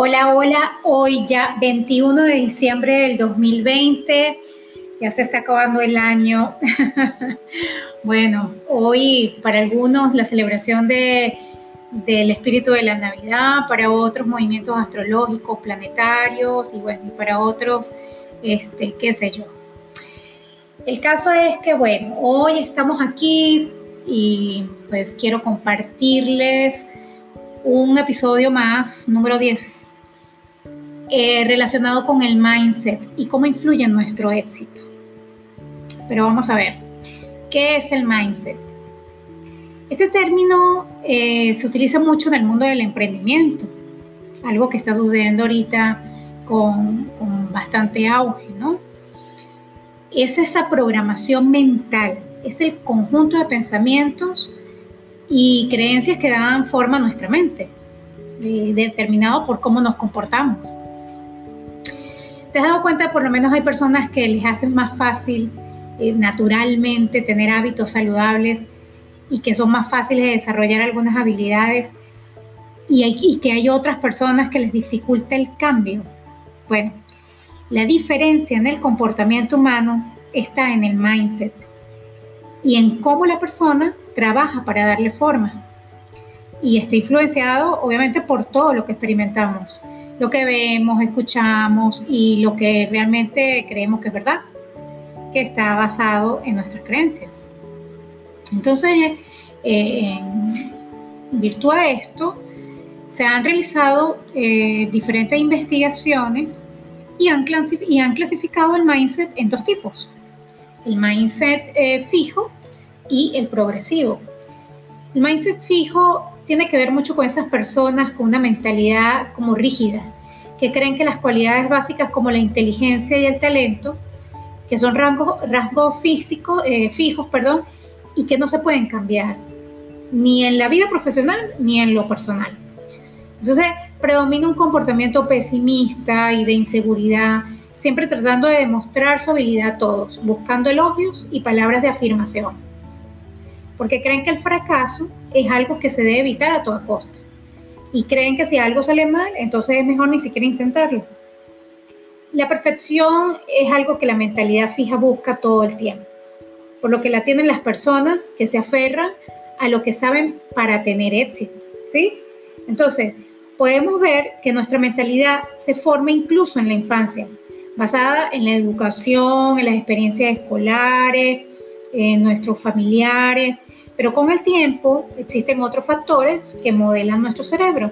Hola, hola, hoy ya 21 de diciembre del 2020, ya se está acabando el año. bueno, hoy para algunos la celebración de, del espíritu de la Navidad, para otros movimientos astrológicos, planetarios y bueno, y para otros, este, qué sé yo. El caso es que bueno, hoy estamos aquí y pues quiero compartirles un episodio más, número 10, eh, relacionado con el mindset y cómo influye en nuestro éxito. Pero vamos a ver, ¿qué es el mindset? Este término eh, se utiliza mucho en el mundo del emprendimiento, algo que está sucediendo ahorita con, con bastante auge, ¿no? Es esa programación mental, es el conjunto de pensamientos y creencias que dan forma a nuestra mente, determinado por cómo nos comportamos. ¿Te has dado cuenta? Por lo menos hay personas que les hacen más fácil eh, naturalmente tener hábitos saludables y que son más fáciles de desarrollar algunas habilidades y, y que hay otras personas que les dificulta el cambio. Bueno, la diferencia en el comportamiento humano está en el mindset y en cómo la persona trabaja para darle forma. Y está influenciado obviamente por todo lo que experimentamos, lo que vemos, escuchamos y lo que realmente creemos que es verdad, que está basado en nuestras creencias. Entonces, eh, en virtud de esto, se han realizado eh, diferentes investigaciones y han, y han clasificado el mindset en dos tipos. El mindset eh, fijo y el progresivo. El mindset fijo tiene que ver mucho con esas personas con una mentalidad como rígida, que creen que las cualidades básicas como la inteligencia y el talento, que son rasgos, físicos, eh, fijos, perdón, y que no se pueden cambiar, ni en la vida profesional ni en lo personal. Entonces, predomina un comportamiento pesimista y de inseguridad, siempre tratando de demostrar su habilidad a todos, buscando elogios y palabras de afirmación porque creen que el fracaso es algo que se debe evitar a toda costa. Y creen que si algo sale mal, entonces es mejor ni siquiera intentarlo. La perfección es algo que la mentalidad fija busca todo el tiempo, por lo que la tienen las personas que se aferran a lo que saben para tener éxito, ¿sí? Entonces, podemos ver que nuestra mentalidad se forma incluso en la infancia, basada en la educación, en las experiencias escolares, en nuestros familiares, pero con el tiempo existen otros factores que modelan nuestro cerebro,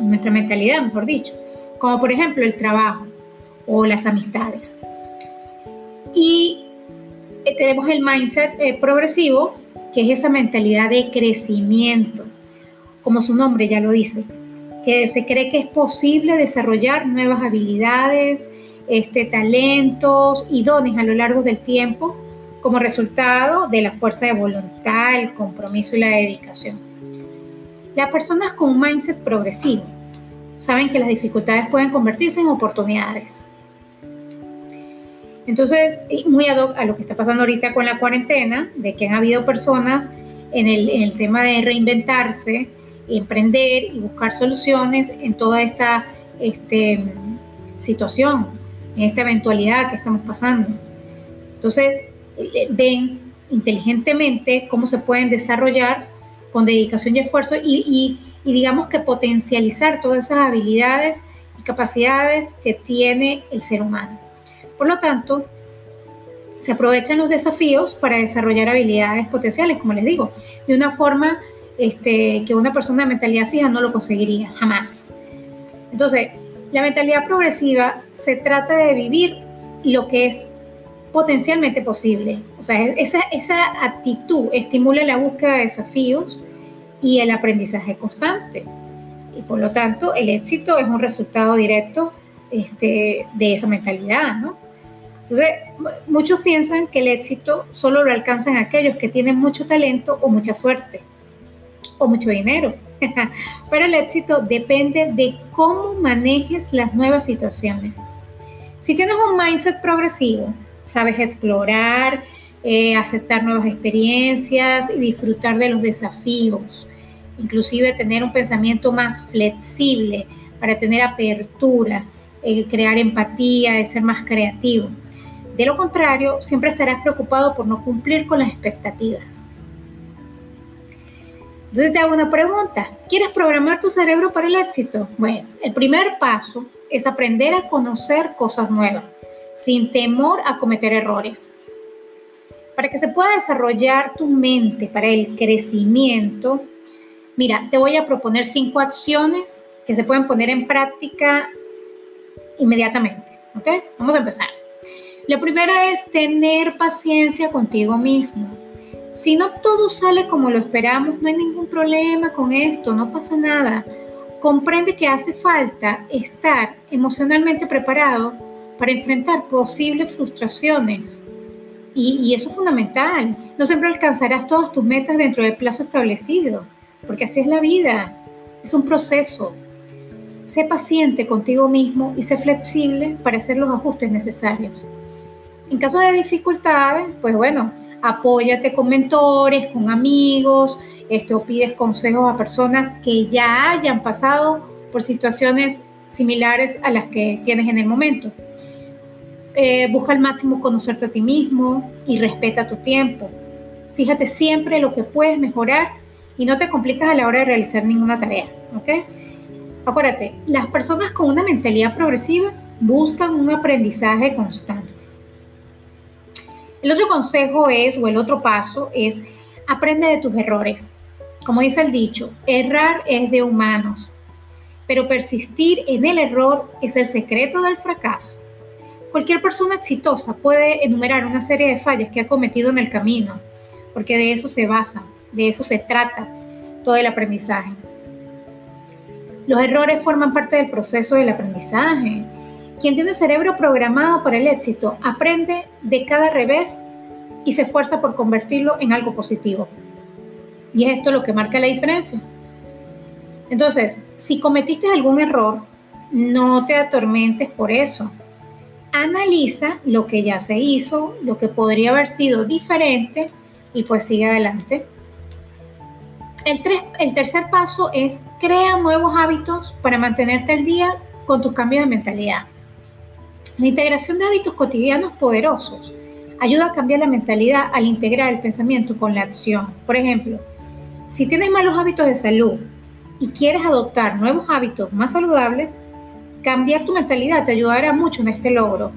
nuestra mentalidad, mejor dicho, como por ejemplo el trabajo o las amistades. Y eh, tenemos el mindset eh, progresivo, que es esa mentalidad de crecimiento, como su nombre ya lo dice, que se cree que es posible desarrollar nuevas habilidades, este, talentos y dones a lo largo del tiempo como resultado de la fuerza de voluntad, el compromiso y la dedicación. Las personas con un mindset progresivo saben que las dificultades pueden convertirse en oportunidades. Entonces, muy ad hoc a lo que está pasando ahorita con la cuarentena, de que han habido personas en el, tema de reinventarse, emprender y buscar soluciones en toda esta este, situación, en esta eventualidad que estamos pasando. Entonces, ven inteligentemente cómo se pueden desarrollar con dedicación y esfuerzo y, digamos que potencializar todas esas habilidades y capacidades que tiene el ser humano. Por lo tanto, se aprovechan los desafíos para desarrollar habilidades potenciales, como les digo, de una forma este, que una persona de mentalidad fija no lo conseguiría, jamás. Entonces, la mentalidad progresiva se trata de vivir lo que es potencialmente posible. O sea, esa, esa actitud estimula la búsqueda de desafíos y el aprendizaje constante. Y por lo tanto, el éxito es un resultado directo este, de esa mentalidad, ¿no? Entonces, muchos piensan que el éxito solo lo alcanzan aquellos que tienen mucho talento o mucha suerte o mucho dinero. Pero el éxito depende de cómo manejes las nuevas situaciones. Si tienes un mindset progresivo, sabes explorar, eh, aceptar nuevas experiencias y disfrutar de los desafíos, inclusive tener un pensamiento más flexible, para tener apertura, eh, crear empatía, ser más creativo. De lo contrario, siempre estarás preocupado por no cumplir con las expectativas. Entonces te hago una pregunta. ¿Quieres programar tu cerebro para el éxito? Bueno, el primer paso es aprender a conocer cosas nuevas, sin temor a cometer errores. Para que se pueda desarrollar tu mente para el crecimiento, mira, te voy a proponer cinco acciones que se pueden poner en práctica inmediatamente. ¿Ok? Vamos a empezar. La primera es tener paciencia contigo mismo. Si no todo sale como lo esperamos, no hay ningún problema con esto, no pasa nada. Comprende que hace falta estar emocionalmente preparado para enfrentar posibles frustraciones y, eso es fundamental. No siempre alcanzarás todas tus metas dentro del plazo establecido, porque así es la vida. Es un proceso. Sé paciente contigo mismo y sé flexible para hacer los ajustes necesarios. En caso de dificultades, pues bueno, apóyate con mentores, con amigos, esto pides consejos a personas que ya hayan pasado por situaciones similares a las que tienes en el momento. Eh, busca al máximo conocerte a ti mismo y respeta tu tiempo. Fíjate siempre lo que puedes mejorar y no te complicas a la hora de realizar ninguna tarea. ¿ok? Acuérdate, las personas con una mentalidad progresiva buscan un aprendizaje constante. El otro consejo es, o el otro paso es, aprende de tus errores. Como dice el dicho, errar es de humanos, pero persistir en el error es el secreto del fracaso. Cualquier persona exitosa puede enumerar una serie de fallas que ha cometido en el camino, porque de eso se basa, de eso se trata todo el aprendizaje. Los errores forman parte del proceso del aprendizaje. Quien tiene cerebro programado para el éxito aprende de cada revés y se esfuerza por convertirlo en algo positivo. Y es esto lo que marca la diferencia. Entonces, si cometiste algún error, no te atormentes por eso analiza lo que ya se hizo, lo que podría haber sido diferente y pues sigue adelante. El, el, tercer paso es crea nuevos hábitos para mantenerte al día con tus cambios de mentalidad. La integración de hábitos cotidianos poderosos ayuda a cambiar la mentalidad al integrar el pensamiento con la acción. Por ejemplo, si tienes malos hábitos de salud y quieres adoptar nuevos hábitos más saludables, Cambiar tu mentalidad te ayudará mucho en este logro.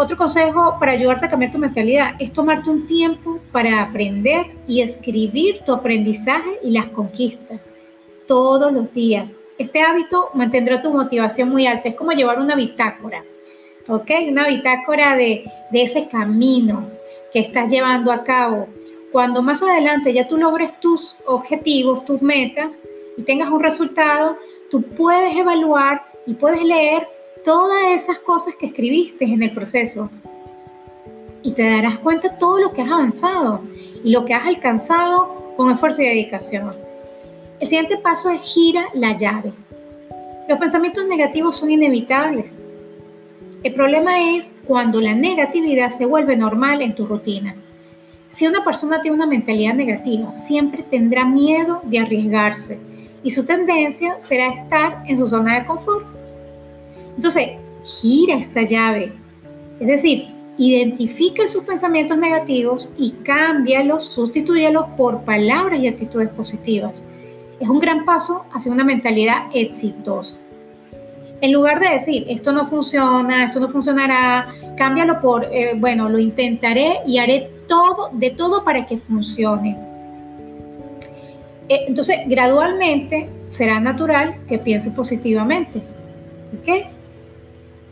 Otro consejo para ayudarte a cambiar tu mentalidad es tomarte un tiempo para aprender y escribir tu aprendizaje y las conquistas todos los días. Este hábito mantendrá tu motivación muy alta. Es como llevar una bitácora, ¿ok? Una bitácora de, de ese camino que estás llevando a cabo. Cuando más adelante ya tú logres tus objetivos, tus metas y tengas un resultado, tú puedes evaluar y puedes leer todas esas cosas que escribiste en el proceso y te darás cuenta todo lo que has avanzado y lo que has alcanzado con esfuerzo y dedicación. El siguiente paso es gira la llave. Los pensamientos negativos son inevitables. El problema es cuando la negatividad se vuelve normal en tu rutina. Si una persona tiene una mentalidad negativa, siempre tendrá miedo de arriesgarse y su tendencia será estar en su zona de confort. Entonces, gira esta llave. Es decir, identifica sus pensamientos negativos y cámbialos, sustitúyalos por palabras y actitudes positivas. Es un gran paso hacia una mentalidad exitosa. En lugar de decir, esto no funciona, esto no funcionará, cámbialo por, eh, bueno, lo intentaré y haré todo, de todo para que funcione. Eh, entonces, gradualmente será natural que piense positivamente. ¿Ok?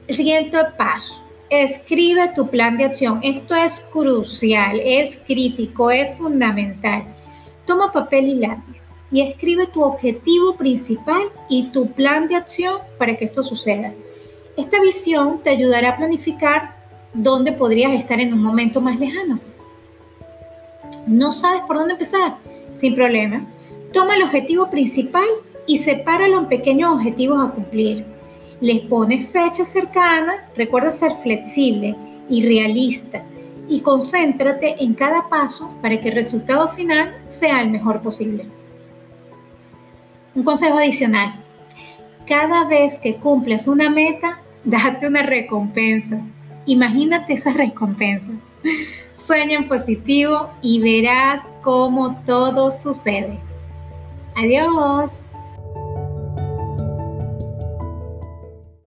El siguiente paso, escribe tu plan de acción. Esto es crucial, es crítico, es fundamental. Toma papel y lápiz y escribe tu objetivo principal y tu plan de acción para que esto suceda. Esta visión te ayudará a planificar dónde podrías estar en un momento más lejano. ¿No sabes por dónde empezar? Sin problema. Toma el objetivo principal y sepáralo en pequeños objetivos a cumplir les pones fecha cercana, recuerda ser flexible y realista y concéntrate en cada paso para que el resultado final sea el mejor posible. Un consejo adicional. cada vez que cumples una meta, date una recompensa. Imagínate esas recompensas. Sueña en positivo y verás cómo todo sucede. Adiós.